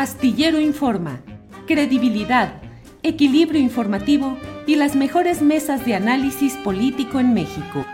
Astillero Informa, credibilidad, equilibrio informativo y las mejores mesas de análisis político en México.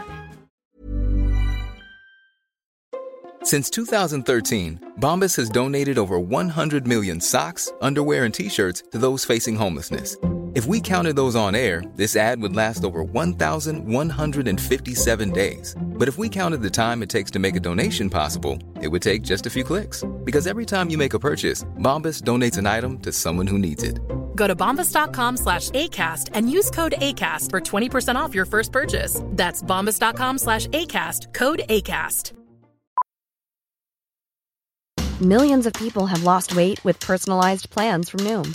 Since 2013, Bombas has donated over 100 million socks, underwear, and t-shirts to those facing homelessness. If we counted those on air, this ad would last over 1,157 days. But if we counted the time it takes to make a donation possible, it would take just a few clicks. Because every time you make a purchase, Bombas donates an item to someone who needs it. Go to bombas.com slash ACAST and use code ACAST for 20% off your first purchase. That's bombas.com slash ACAST, code ACAST. Millions of people have lost weight with personalized plans from Noom,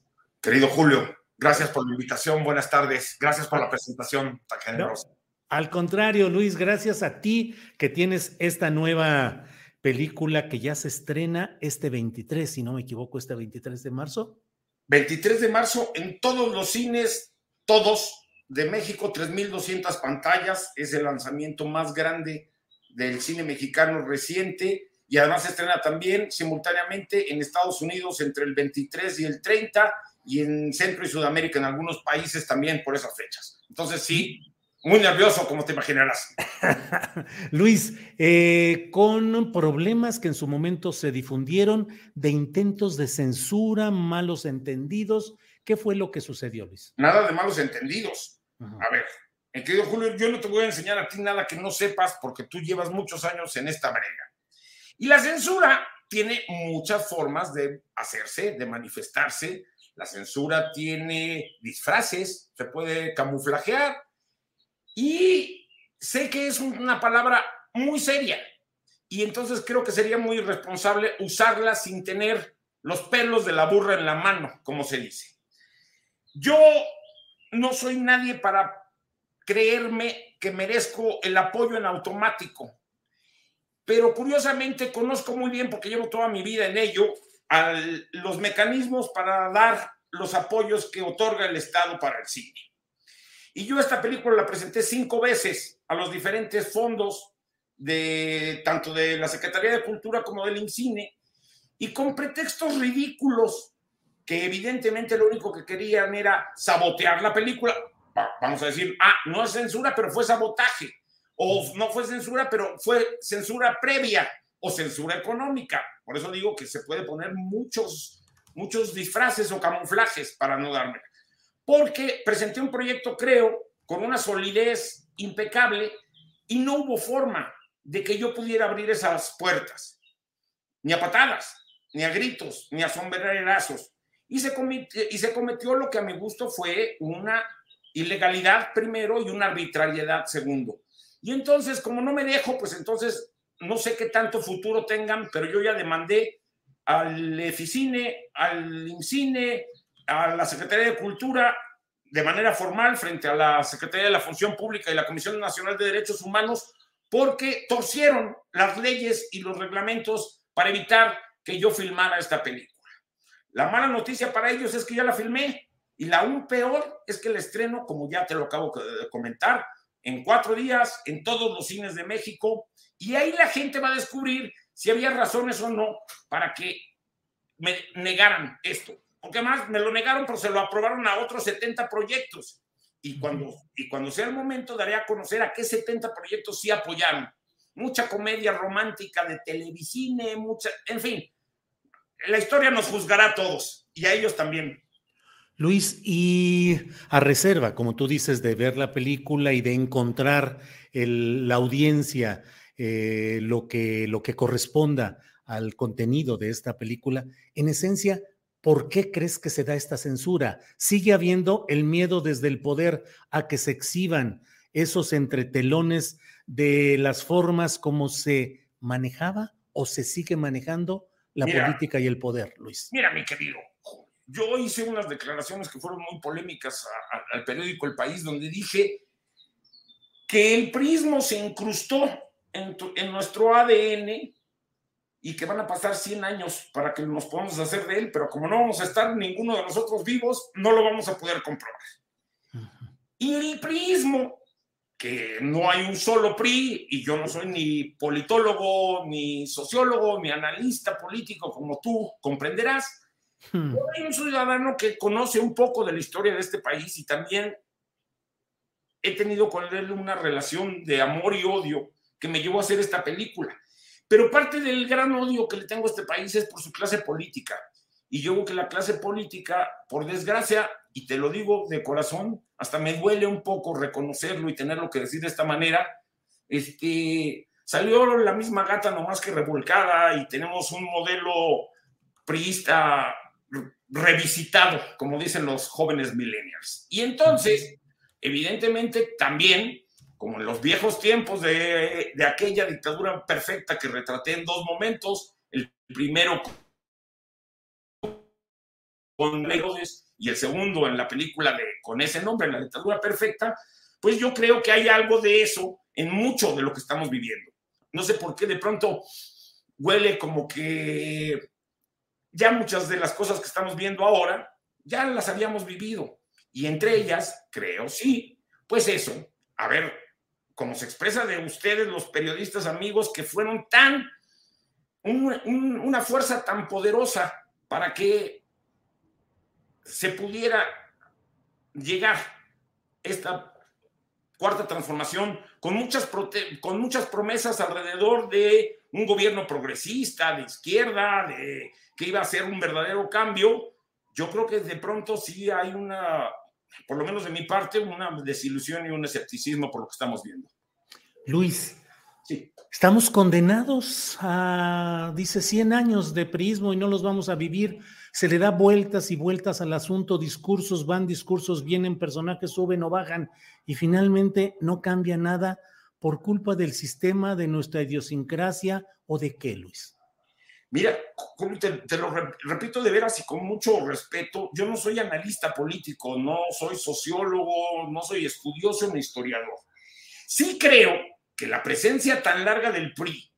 Querido Julio, gracias por la invitación. Buenas tardes. Gracias por la presentación tan generosa. No, al contrario, Luis, gracias a ti que tienes esta nueva película que ya se estrena este 23, si no me equivoco, este 23 de marzo. 23 de marzo en todos los cines, todos de México, 3.200 pantallas. Es el lanzamiento más grande del cine mexicano reciente y además se estrena también simultáneamente en Estados Unidos entre el 23 y el 30 y en Centro y Sudamérica en algunos países también por esas fechas. Entonces sí, muy nervioso como te imaginarás. Luis, eh, con problemas que en su momento se difundieron de intentos de censura, malos entendidos, ¿qué fue lo que sucedió, Luis? Nada de malos entendidos. -huh. A ver, mi querido Julio, yo no te voy a enseñar a ti nada que no sepas porque tú llevas muchos años en esta brega. Y la censura tiene muchas formas de hacerse, de manifestarse. La censura tiene disfraces, se puede camuflajear. Y sé que es una palabra muy seria. Y entonces creo que sería muy irresponsable usarla sin tener los pelos de la burra en la mano, como se dice. Yo no soy nadie para creerme que merezco el apoyo en automático pero curiosamente conozco muy bien, porque llevo toda mi vida en ello, a los mecanismos para dar los apoyos que otorga el Estado para el cine. Y yo esta película la presenté cinco veces a los diferentes fondos de tanto de la Secretaría de Cultura como del INCINE, y con pretextos ridículos que evidentemente lo único que querían era sabotear la película. Vamos a decir, ah, no es censura, pero fue sabotaje o no fue censura, pero fue censura previa o censura económica. Por eso digo que se puede poner muchos, muchos disfraces o camuflajes para no darme. Porque presenté un proyecto, creo, con una solidez impecable y no hubo forma de que yo pudiera abrir esas puertas, ni a patadas, ni a gritos, ni a sombrerazos. Y se, y se cometió lo que a mi gusto fue una ilegalidad primero y una arbitrariedad segundo. Y entonces, como no me dejo, pues entonces no sé qué tanto futuro tengan, pero yo ya demandé al EFICINE, al INCINE, a la Secretaría de Cultura de manera formal frente a la Secretaría de la Función Pública y la Comisión Nacional de Derechos Humanos porque torcieron las leyes y los reglamentos para evitar que yo filmara esta película. La mala noticia para ellos es que ya la filmé y la aún peor es que el estreno, como ya te lo acabo de comentar, en cuatro días en todos los cines de México y ahí la gente va a descubrir si había razones o no para que me negaran esto. Porque además me lo negaron, pero se lo aprobaron a otros 70 proyectos. Y cuando, y cuando sea el momento daré a conocer a qué 70 proyectos sí apoyaron. Mucha comedia romántica de televisine, mucha, en fin, la historia nos juzgará a todos y a ellos también. Luis, y a reserva, como tú dices, de ver la película y de encontrar el, la audiencia eh, lo, que, lo que corresponda al contenido de esta película, en esencia, ¿por qué crees que se da esta censura? ¿Sigue habiendo el miedo desde el poder a que se exhiban esos entretelones de las formas como se manejaba o se sigue manejando la Mira. política y el poder, Luis? Mira, mi querido yo hice unas declaraciones que fueron muy polémicas al periódico El País, donde dije que el prismo se incrustó en, en, nuestro ADN y que van a pasar 100 años para que nos podamos hacer de él, pero como no vamos a estar ninguno de nosotros vivos, no lo vamos a poder comprobar. Y el prismo, que no hay un solo PRI, y yo no soy ni politólogo, ni sociólogo, ni analista político, como tú comprenderás, hmm. hay un ciudadano que conoce un poco de la historia de este país y también he tenido con él una relación de amor y odio que me llevó a hacer esta película. Pero parte del gran odio que le tengo a este país es por su clase política. Y yo creo que la clase política, por desgracia, y te lo digo de corazón, hasta me duele un poco reconocerlo y tenerlo que decir de esta manera, este, salió la misma gata nomás que revolcada y tenemos un modelo priista revisitado, como dicen los jóvenes millennials. Y entonces, evidentemente, también como en los viejos tiempos de, aquella dictadura perfecta que retraté en dos momentos, el primero con Herodes y el segundo en la película de, con ese nombre, La dictadura perfecta, pues yo creo que hay algo de eso en mucho de lo que estamos viviendo. No sé por qué de pronto huele como que ya muchas de las cosas que estamos viendo ahora ya las habíamos vivido. Y entre ellas, creo sí, pues eso, a ver, como se expresa de ustedes, los periodistas amigos, que fueron tan, una fuerza tan poderosa para que se pudiera llegar esta cuarta transformación con muchas, con muchas promesas alrededor de un gobierno progresista, de izquierda, de que iba a ser un verdadero cambio. Yo creo que de pronto sí hay una, por lo menos de mi parte, una desilusión y un escepticismo por lo que estamos viendo. Luis, sí. estamos condenados a, dice, 100 años de prismo y no los vamos a vivir. Se le da vueltas y vueltas al asunto, discursos van, discursos vienen, personajes suben o bajan y finalmente no cambia nada por culpa del sistema, de nuestra idiosincrasia o de qué, Luis. Mira, te, lo repito de veras y con mucho respeto, yo no soy analista político, no soy sociólogo, no soy estudioso ni historiador. Sí creo que la presencia tan larga del PRI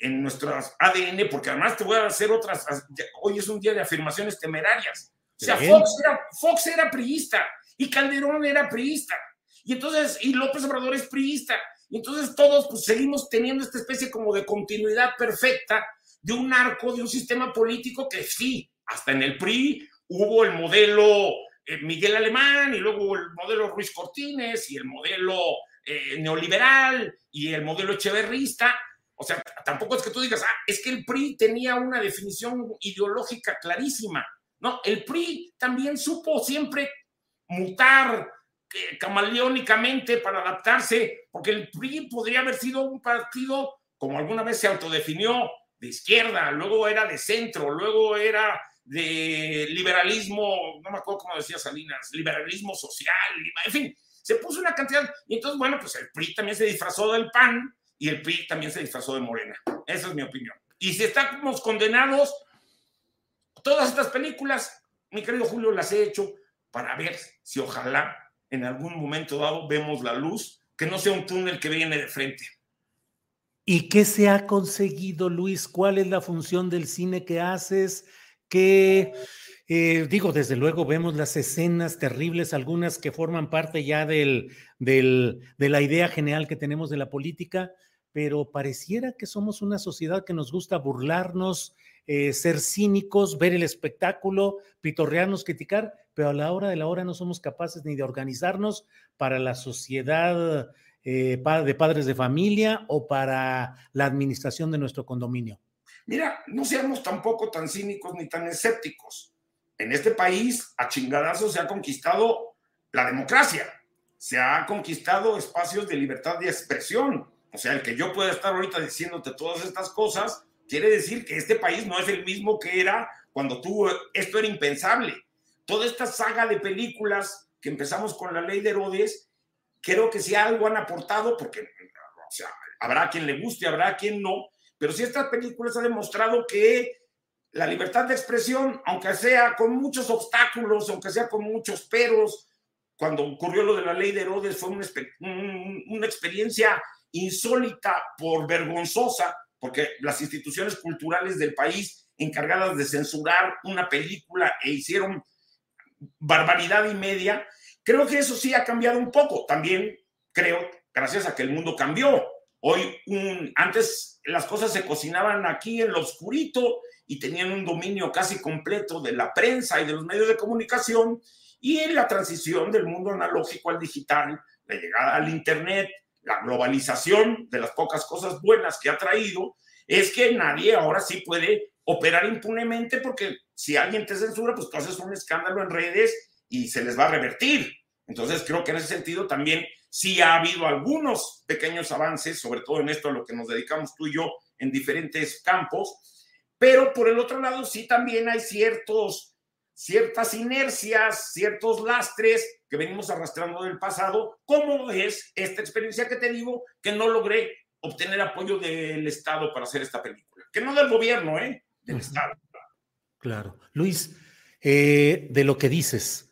en nuestro ADN, porque además te voy a hacer otras, hoy es un día de afirmaciones temerarias. O sea, Fox era, Fox era priista y Calderón era priista. Y entonces, y López Obrador es priista. Y entonces todos pues, seguimos teniendo esta especie como de continuidad perfecta de un arco, de un sistema político que sí, hasta en el PRI hubo el modelo eh, Miguel Alemán y luego el modelo Ruiz Cortines y el modelo eh, neoliberal y el modelo echeverrista. O sea, tampoco es que tú digas, ah, es que el PRI tenía una definición ideológica clarísima. No, el PRI también supo siempre mutar eh, camaleónicamente para adaptarse, porque el PRI podría haber sido un partido, como alguna vez se autodefinió, de izquierda, luego era de centro, luego era de liberalismo, no me acuerdo cómo decía Salinas, liberalismo social, en fin, se puso una cantidad, y entonces, bueno, pues el PRI también se disfrazó del PAN y el PRI también se disfrazó de Morena. Esa es mi opinión. Y si estamos condenados, todas estas películas, mi querido Julio, las he hecho para ver si ojalá en algún momento dado vemos la luz, que no sea un túnel que viene de frente. ¿Y qué se ha conseguido, Luis? ¿Cuál es la función del cine que haces? ¿Qué, eh, digo, desde luego vemos las escenas terribles, algunas que forman parte ya del, de la idea general que tenemos de la política, pero pareciera que somos una sociedad que nos gusta burlarnos, eh, ser cínicos, ver el espectáculo, pitorrearnos, criticar, pero a la hora de la hora no somos capaces ni de organizarnos para la sociedad eh, de padres de familia o para la administración de nuestro condominio. Mira, no seamos tampoco tan cínicos ni tan escépticos en este país a chingadazos se ha conquistado la democracia, se ha conquistado espacios de libertad de expresión. O sea, el que yo pueda estar ahorita diciéndote todas estas cosas, quiere decir que este país no es el mismo que era cuando tú, esto era impensable. Toda esta saga de películas que empezamos con la ley de Herodes, creo que si algo han aportado, porque o sea, habrá quien le guste, habrá quien no, pero si estas películas han demostrado que la libertad de expresión, aunque sea con muchos obstáculos, aunque sea con muchos peros, cuando ocurrió lo de la ley de Herodes fue una, una experiencia insólita por vergonzosa, porque las instituciones culturales del país encargadas de censurar una película e hicieron barbaridad y media, creo que eso sí ha cambiado un poco. También creo, gracias a que el mundo cambió. Hoy, un, antes las cosas se cocinaban aquí en lo oscurito y tenían un dominio casi completo de la prensa y de los medios de comunicación y en la transición del mundo analógico al digital, la llegada al Internet, la globalización de las pocas cosas buenas que ha traído, es que nadie ahora sí puede operar impunemente porque si alguien te censura, pues tú haces un escándalo en redes y se les va a revertir. Entonces creo que en ese sentido también sí ha habido algunos pequeños avances, sobre todo en esto a lo que nos dedicamos tú y yo en diferentes campos, pero por el otro lado sí también hay ciertos, ciertas inercias, ciertos lastres que venimos arrastrando del pasado, como es esta experiencia que te digo, que no logré obtener apoyo del Estado para hacer esta película, que no del gobierno, ¿eh? Del Estado. Claro. Luis, eh, de lo que dices,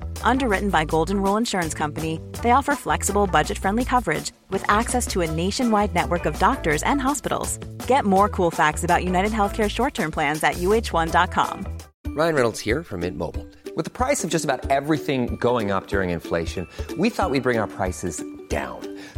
Underwritten by Golden Rule Insurance Company, they offer flexible, budget friendly coverage with access to a nationwide network of doctors and hospitals. Get more cool facts about United Healthcare short term plans at uh1.com. Ryan Reynolds here from Mint Mobile. With the price of just about everything going up during inflation, we thought we'd bring our prices down.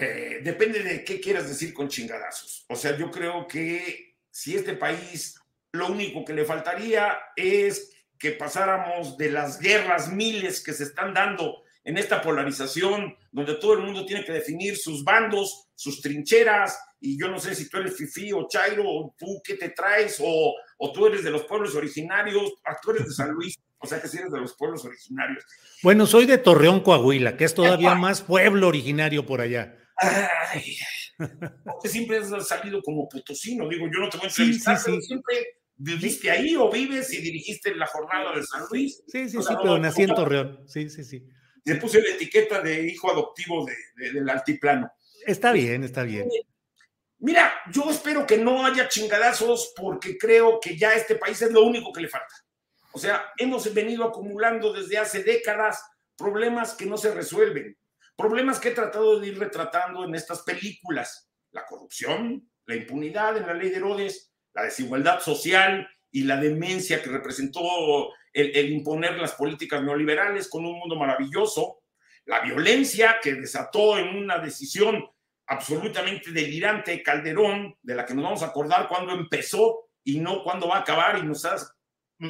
Eh, depende de qué quieras decir con chingadazos. O sea, yo creo que si este país lo único que le faltaría es que pasáramos de las guerras miles que se están dando en esta polarización, donde todo el mundo tiene que definir sus bandos, sus trincheras, y yo no sé si tú eres Fifi o Chairo, o tú qué te traes, o, o tú eres de los pueblos originarios, tú eres de San Luis, o sea que si eres de los pueblos originarios. Bueno, soy de Torreón, Coahuila, que es todavía más pueblo originario por allá. Ay, porque siempre has salido como potosino, digo, yo no te voy a entrevistar, sí, sí, sí. siempre viviste ahí o vives y dirigiste la jornada de San Luis. Sí, sí, sí, pero nací en Torreón, sí, sí, sí. Le puse la etiqueta de hijo adoptivo de, de, del altiplano. Está bien, está bien. Mira, yo espero que no haya chingadazos porque creo que ya este país es lo único que le falta. O sea, hemos venido acumulando desde hace décadas problemas que no se resuelven Problemas que he tratado de ir retratando en estas películas. La corrupción, la impunidad en la ley de Herodes, la desigualdad social y la demencia que representó el, imponer las políticas neoliberales con un mundo maravilloso, la violencia que desató en una decisión absolutamente delirante Calderón, de la que nos vamos a acordar cuando empezó y no cuando va a acabar y nos ha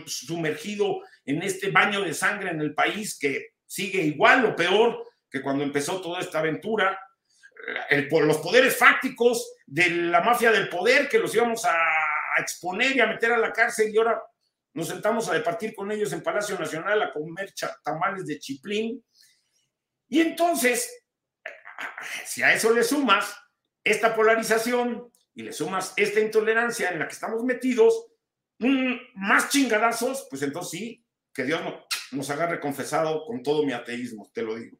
sumergido en este baño de sangre en el país que sigue igual o peor que cuando empezó toda esta aventura, el, los poderes fácticos de la mafia del poder que los íbamos a, exponer y a meter a la cárcel y ahora nos sentamos a departir con ellos en Palacio Nacional a comer tamales de chiplín. Y entonces, si a eso le sumas esta polarización y le sumas esta intolerancia en la que estamos metidos, más chingadazos, pues entonces sí, que Dios nos, haga confesado con todo mi ateísmo, te lo digo.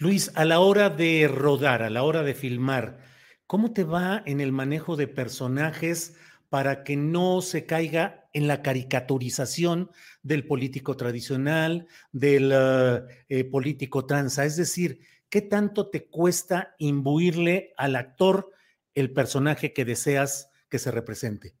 Luis, a la hora de rodar, a la hora de filmar, ¿cómo te va en el manejo de personajes para que no se caiga en la caricaturización del político tradicional, del uh, eh, político tranza? Es decir, ¿qué tanto te cuesta imbuirle al actor el personaje que deseas que se represente?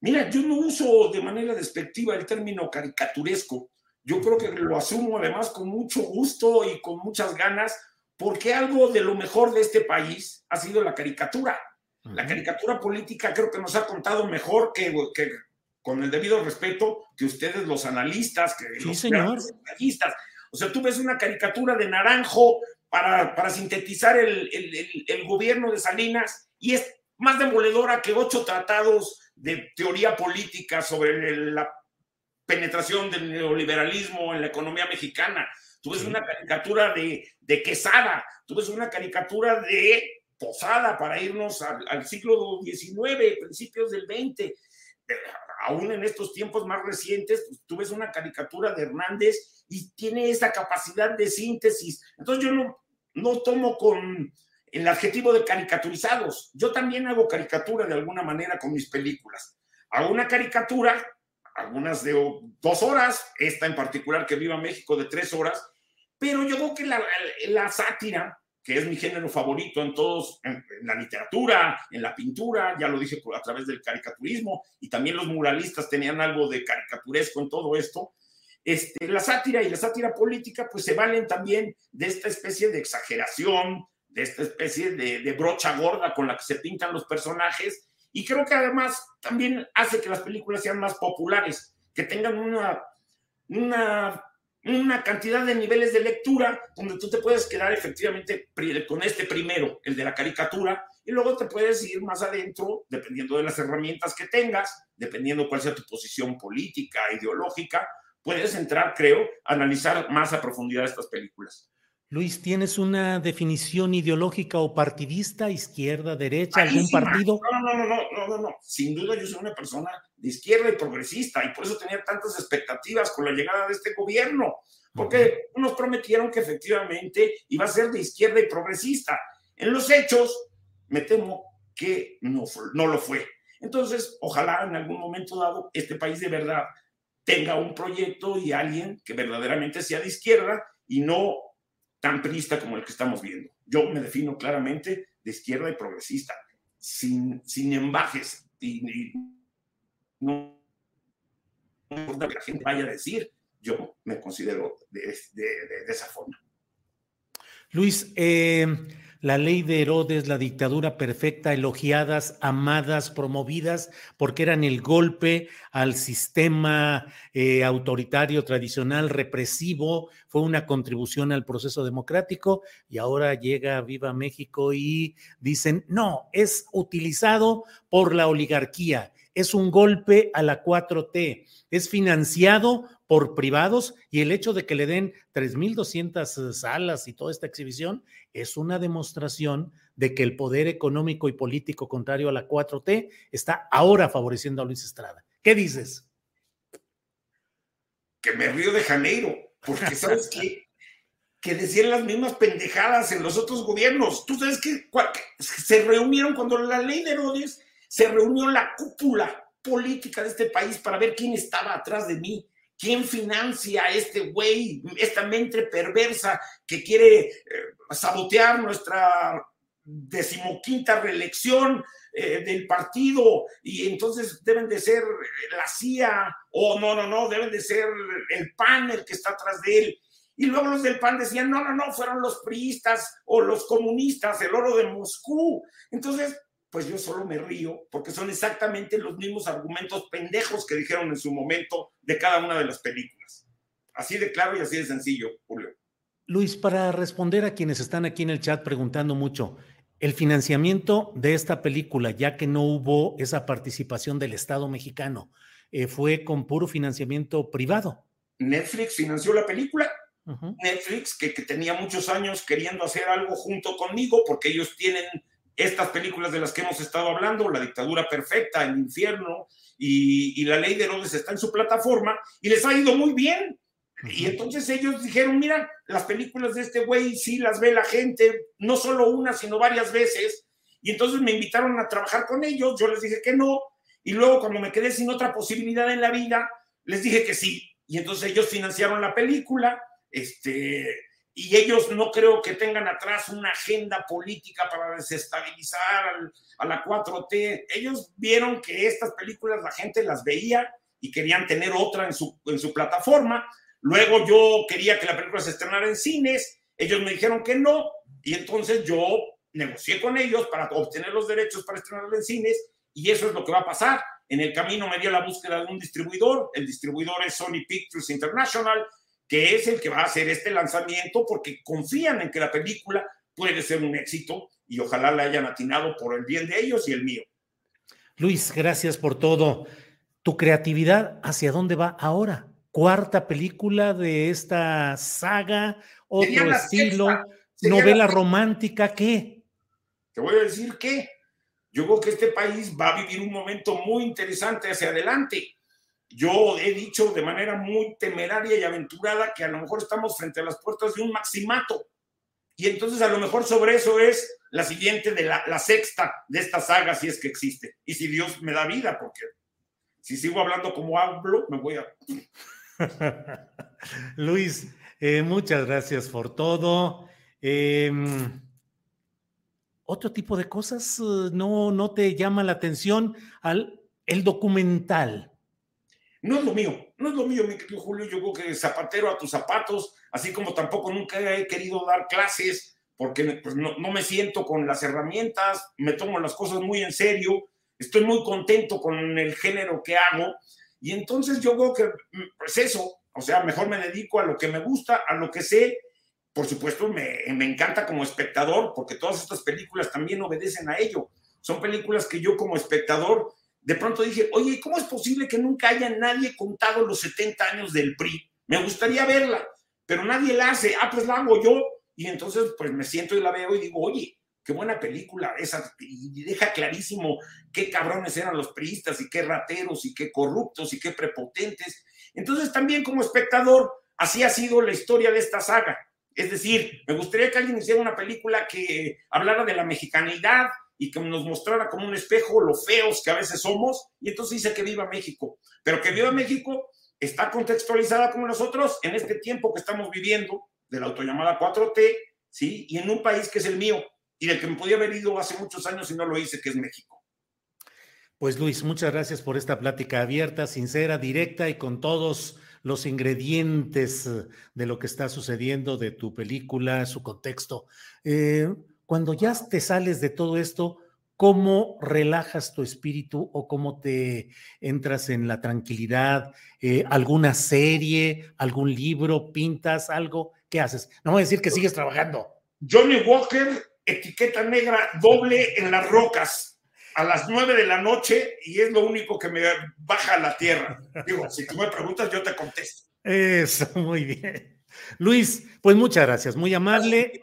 Mira, yo no uso de manera despectiva el término caricaturesco yo creo que lo asumo además con mucho gusto y con muchas ganas, porque algo de lo mejor de este país ha sido la caricatura. La caricatura política creo que nos ha contado mejor que, con el debido respeto, que ustedes los analistas, que sí, los señor. analistas. O sea, tú ves una caricatura de Naranjo para, para sintetizar el, el, el, gobierno de Salinas y es más demoledora que ocho tratados de teoría política sobre la penetración del neoliberalismo en la economía mexicana. Tú ves una caricatura de, de Quesada, tú ves una caricatura de Posada para irnos al, al siglo XIX, principios del XX aún en estos tiempos más recientes, pues, tú ves una caricatura de Hernández y tiene esa capacidad de síntesis. Entonces yo no, no tomo con el adjetivo de caricaturizados. Yo también hago caricatura de alguna manera con mis películas. Hago una caricatura, algunas de dos horas, esta en particular que Viva México de tres horas, pero yo creo que la, la sátira que es mi género favorito en todos, en, la literatura, en la pintura, ya lo dije a través del caricaturismo, y también los muralistas tenían algo de caricaturesco en todo esto. Este, la sátira y la sátira política, pues se valen también de esta especie de exageración, de esta especie de, de brocha gorda con la que se pintan los personajes, y creo que además también hace que las películas sean más populares, que tengan una, una una cantidad de niveles de lectura donde tú te puedes quedar efectivamente con este primero, el de la caricatura, y luego te puedes ir más adentro, dependiendo de las herramientas que tengas, dependiendo cuál sea tu posición política, ideológica, puedes entrar, creo, a analizar más a profundidad estas películas. Luis, ¿tienes una definición ideológica o partidista, izquierda, derecha, algún partido? No, no, no, no, no, no, no. Sin duda yo soy una persona de izquierda y progresista y por eso tenía tantas expectativas con la llegada de este gobierno, porque nos prometieron que efectivamente iba a ser de izquierda y progresista. En los hechos, me temo que no, no lo fue. Entonces, ojalá en algún momento dado este país de verdad tenga un proyecto y alguien que verdaderamente sea de izquierda y no tan prista como el que estamos viendo. Yo me defino claramente de izquierda y progresista, sin, sin embajes. Y, no importa que la gente vaya a decir, yo me considero de, de, esa forma. Luis, eh, la ley de Herodes, la dictadura perfecta, elogiadas, amadas, promovidas, porque eran el golpe al sistema eh, autoritario, tradicional, represivo, fue una contribución al proceso democrático y ahora llega Viva México y dicen, no, es utilizado por la oligarquía, es un golpe a la 4T, es financiado por privados y el hecho de que le den 3.200 salas y toda esta exhibición es una demostración de que el poder económico y político contrario a la 4T está ahora favoreciendo a Luis Estrada. ¿Qué dices? Que me río de Janeiro, porque sabes que, que decían las mismas pendejadas en los otros gobiernos. Tú sabes que se reunieron cuando la ley de Herodes, se reunió la cúpula política de este país para ver quién estaba atrás de mí ¿Quién financia a este güey, esta mente perversa que quiere eh, sabotear nuestra decimoquinta reelección eh, del partido? Y entonces deben de ser la CIA, o no, no, no, deben de ser el PAN el que está atrás de él. Y luego los del PAN decían, no, no, no, fueron los priistas o los comunistas, el oro de Moscú. Entonces, pues yo solo me río, porque son exactamente los mismos argumentos pendejos que dijeron en su momento de cada una de las películas. Así de claro y así de sencillo, Julio. Luis, para responder a quienes están aquí en el chat preguntando mucho, el financiamiento de esta película, ya que no hubo esa participación del Estado mexicano, eh, fue con puro financiamiento privado. Netflix financió la película. Uh -huh. Netflix, que, que tenía muchos años queriendo hacer algo junto conmigo, porque ellos tienen estas películas de las que hemos estado hablando, La dictadura perfecta, El infierno y, y, La ley de Herodes está en su plataforma y les ha ido muy bien. Y entonces ellos dijeron, mira, las películas de este güey sí las ve la gente, no solo una, sino varias veces. Y entonces me invitaron a trabajar con ellos, yo les dije que no. Y luego cuando me quedé sin otra posibilidad en la vida, les dije que sí. Y entonces ellos financiaron la película, este, y ellos no creo que tengan atrás una agenda política para desestabilizar al, a la 4T. Ellos vieron que estas películas la gente las veía y querían tener otra en su, en su plataforma. Luego yo quería que la película se estrenara en cines. Ellos me dijeron que no. Y entonces yo negocié con ellos para obtener los derechos para estrenarla en cines y eso es lo que va a pasar. En el camino me dio la búsqueda de un distribuidor. El distribuidor es Sony Pictures International, que es el que va a hacer este lanzamiento porque confían en que la película puede ser un éxito y ojalá la hayan atinado por el bien de ellos y el mío. Luis, gracias por todo. ¿Tu creatividad hacia dónde va ahora? ¿Cuarta película de esta saga? ¿Otro estilo? ¿Novela romántica? ¿Qué? Te voy a decir que yo creo que este país va a vivir un momento muy interesante hacia adelante. Yo he dicho de manera muy temeraria y aventurada que a lo mejor estamos frente a las puertas de un maximato. Y entonces a lo mejor sobre eso es la siguiente de la, sexta de esta saga, si es que existe. Y si Dios me da vida, porque si sigo hablando como hablo, me voy a... Luis, eh, muchas gracias por todo. Em, otro tipo de cosas eh, no, no te llama la atención al el documental. No es lo mío, no es lo mío, mi querido Julio. Yo creo que zapatero a tus zapatos, así como tampoco nunca he querido dar clases porque pues, no, no, me siento con las herramientas, me tomo las cosas muy en serio, estoy muy contento con el género que hago y entonces yo creo que, mm, pues eso, o sea, mejor me dedico a lo que me gusta, a lo que sé. Por supuesto, me, me encanta como espectador, porque todas estas películas también obedecen a ello. Son películas que yo como espectador de pronto dije, oye, ¿cómo es posible que nunca haya nadie contado los 70 años del PRI? Me gustaría verla, pero nadie la hace. Ah, pues la hago yo. Y entonces, pues me siento y la veo y digo, oye, qué buena película esa, y deja clarísimo qué cabrones eran los priistas y qué rateros y qué corruptos y qué prepotentes. Entonces, también como espectador, así ha sido la historia de esta saga. Es decir, me gustaría que alguien hiciera una película que hablara de la mexicanidad y que nos mostrara como un espejo lo feos que a veces somos, y entonces dice que viva México. Pero que viva México está contextualizada como nosotros en este tiempo que estamos viviendo, de la autollamada 4T, ¿sí? Y en un país que es el mío y del que me podía haber ido hace muchos años y no lo hice, que es México. Pues Luis, muchas gracias por esta plática abierta, sincera, directa y con todos los ingredientes de lo que está sucediendo de tu película, su contexto. Eh, cuando ya te sales de todo esto, ¿cómo relajas tu espíritu o cómo te entras en la tranquilidad? Eh, ¿Alguna serie, algún libro, pintas algo? ¿Qué haces? No voy a decir que sigues trabajando. Johnny Walker, etiqueta negra doble en las rocas a las nueve de la noche y es lo único que me baja a la tierra. Digo, si tú me preguntas, yo te contesto. Eso, muy bien. Luis, pues muchas gracias, muy amable.